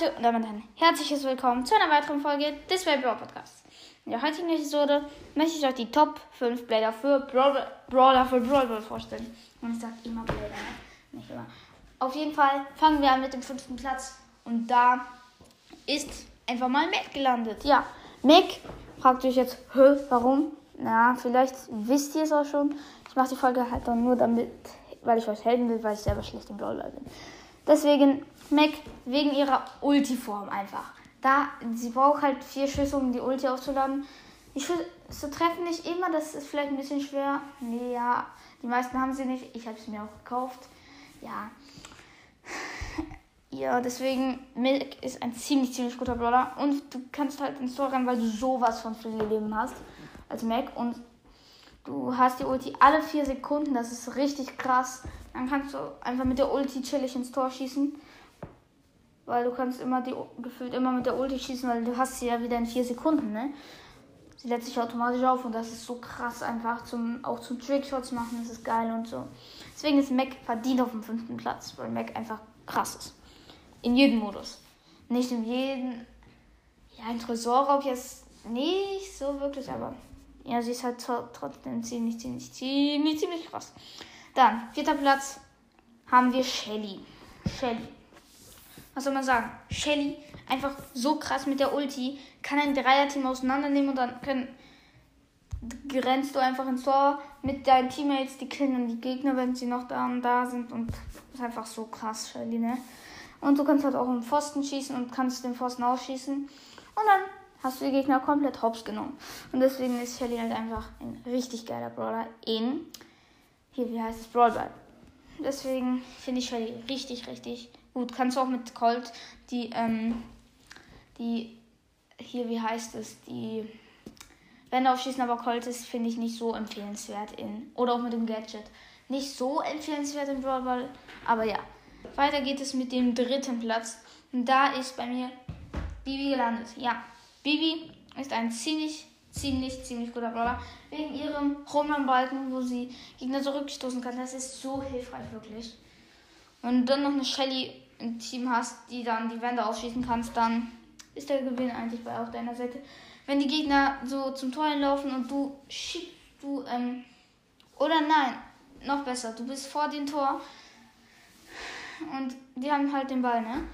Leute und damit ein herzliches Willkommen zu einer weiteren Folge des Brawl Podcasts. In der heutigen Episode möchte ich euch die Top 5 Blätter für Brawl, Brawler für Brawl Ball vorstellen. Und ich sage immer Blätter, ne? nicht immer. Auf jeden Fall fangen wir an mit dem fünften Platz. Und da ist einfach mal Mac gelandet. Ja, Mac fragt euch jetzt, Hö, warum? Na, vielleicht wisst ihr es auch schon. Ich mache die Folge halt dann nur damit, weil ich euch helfen will, weil ich selber schlecht im Brawler bin. Deswegen Mac wegen ihrer Ulti-Form einfach. Da, sie braucht halt vier Schüsse, um die Ulti aufzuladen. Die Schüsse treffen nicht immer, das ist vielleicht ein bisschen schwer. Nee, ja, die meisten haben sie nicht. Ich habe sie mir auch gekauft. Ja. Ja, deswegen, Milk ist ein ziemlich, ziemlich guter Brawler. Und du kannst halt ins Tor rennen, weil du sowas von viel Leben hast als Mac. Und du hast die Ulti alle vier Sekunden. Das ist richtig krass. Dann kannst du einfach mit der Ulti chillig ins Tor schießen. Weil du kannst immer die gefühlt immer mit der Ulti schießen, weil du hast sie ja wieder in vier Sekunden, ne? Sie lädt sich automatisch auf und das ist so krass einfach zum auch zum Trickshots machen, das ist geil und so. Deswegen ist Mac verdient auf dem fünften Platz, weil Mac einfach krass ist. In jedem Modus. Nicht in jedem. Ja, ein Tresorraub jetzt nicht so wirklich, aber ja, sie ist halt trotzdem ziemlich, ziemlich, ziemlich, ziemlich krass. Dann, vierter Platz haben wir Shelly. Shelly. Was soll man sagen? Shelly, einfach so krass mit der Ulti, kann ein Dreierteam auseinandernehmen und dann können, grenzt du einfach ins Tor mit deinen Teammates, die killen dann die Gegner, wenn sie noch da und da sind und ist einfach so krass, Shelly, ne? Und du kannst halt auch im Pfosten schießen und kannst den Pfosten ausschießen und dann hast du die Gegner komplett hops genommen. Und deswegen ist Shelly halt einfach ein richtig geiler Brawler in hier, wie heißt es, Brawl Ball. Deswegen finde ich Shelly richtig, richtig gut. Kannst du auch mit Colt die, ähm, die, hier, wie heißt es, die Wände aufschießen, aber Colt ist, finde ich, nicht so empfehlenswert in, oder auch mit dem Gadget. Nicht so empfehlenswert in Brawl Ball, aber ja. Weiter geht es mit dem dritten Platz. Und da ist bei mir Bibi gelandet. Ja, Bibi ist ein ziemlich ziemlich, ziemlich guter Brawler. Wegen ihrem Roman-Balken, wo sie Gegner zurückstoßen kann. Das ist so hilfreich, wirklich. Wenn du dann noch eine Shelly im Team hast, die dann die Wände aufschießen kannst, dann ist der Gewinn eigentlich bei auf deiner Seite. Wenn die Gegner so zum Tor laufen und du schiebst du, ähm, oder nein, noch besser, du bist vor dem Tor und die haben halt den Ball, ne?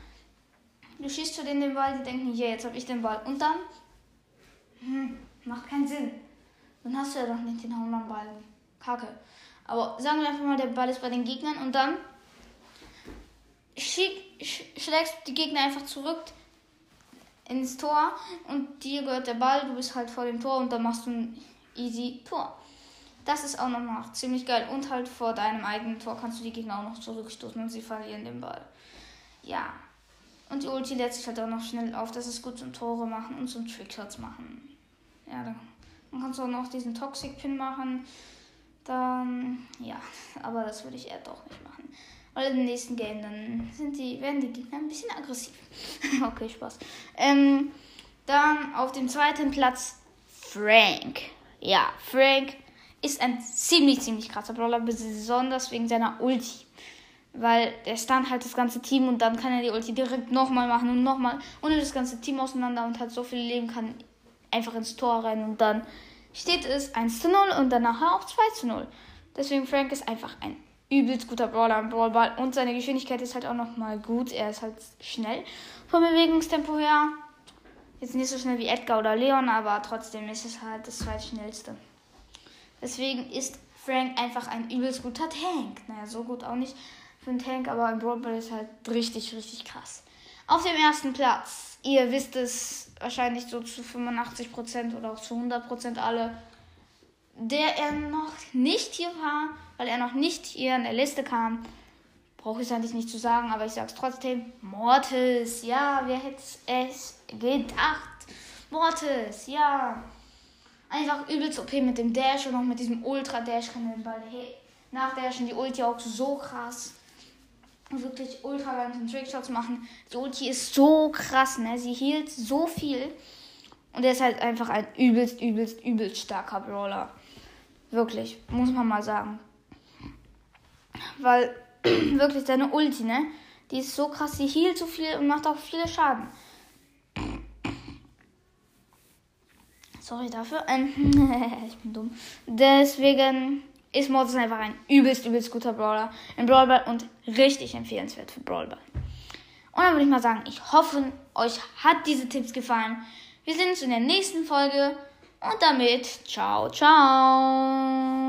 Du schießt zu denen den Ball, die denken, ja, yeah, jetzt habe ich den Ball. Und dann, hm, Macht keinen Sinn. Dann hast du ja doch nicht den Ball. Kacke. Aber sagen wir einfach mal, der Ball ist bei den Gegnern und dann schick, sch schlägst die Gegner einfach zurück ins Tor und dir gehört der Ball, du bist halt vor dem Tor und dann machst du ein easy Tor. Das ist auch noch ziemlich geil. Und halt vor deinem eigenen Tor kannst du die Gegner auch noch zurückstoßen und sie verlieren den Ball. Ja. Und die Ulti lädt sich halt auch noch schnell auf. Das ist gut zum Tore machen und zum Trickshots machen ja, dann, kannst du auch noch diesen Toxic Pin machen. Dann, ja, aber das würde ich eher doch nicht machen. Weil im nächsten Game dann sind die, werden die Gegner ein bisschen aggressiv. okay, Spaß. Ähm, dann auf dem zweiten Platz Frank. Ja, Frank ist ein ziemlich, ziemlich krasser Brawler, besonders wegen seiner Ulti. Weil der stun halt das ganze Team und dann kann er die Ulti direkt nochmal machen und nochmal und das ganze Team auseinander und hat so viel Leben, kann einfach ins Tor rennen und dann steht es 1 zu 0 und danach auch 2 zu 0. Deswegen Frank ist einfach ein übelst guter Brawler im Brawlball und seine Geschwindigkeit ist halt auch nochmal gut. Er ist halt schnell vom Bewegungstempo her. Jetzt nicht so schnell wie Edgar oder Leon, aber trotzdem ist es halt das zweitschnellste. Deswegen ist Frank einfach ein übelst guter Tank. Naja, so gut auch nicht für einen Tank, aber im Brawlball ist halt richtig, richtig krass. Auf dem ersten Platz, ihr wisst es wahrscheinlich so zu 85% oder auch zu 100% alle, der er noch nicht hier war, weil er noch nicht hier in der Liste kam. Brauche ich es eigentlich nicht zu sagen, aber ich sage es trotzdem. Mortis, ja, wer hätte es gedacht? Mortis, ja. Einfach übelst OP mit dem Dash und auch mit diesem Ultra-Dash kann den Ball nachdashen. Die Ulti auch so krass wirklich ultra ganzen Trickshots machen. Die Ulti ist so krass, ne? Sie hielt so viel. Und er ist halt einfach ein übelst, übelst, übelst starker Brawler. Wirklich, muss man mal sagen. Weil wirklich seine Ulti, ne? Die ist so krass, die hielt so viel und macht auch viele Schaden. Sorry dafür. Ich bin dumm. Deswegen ist Mortis einfach ein übelst, übelst guter Brawler im Brawlball und richtig empfehlenswert für Brawlball. Und dann würde ich mal sagen, ich hoffe, euch hat diese Tipps gefallen. Wir sehen uns in der nächsten Folge und damit ciao, ciao.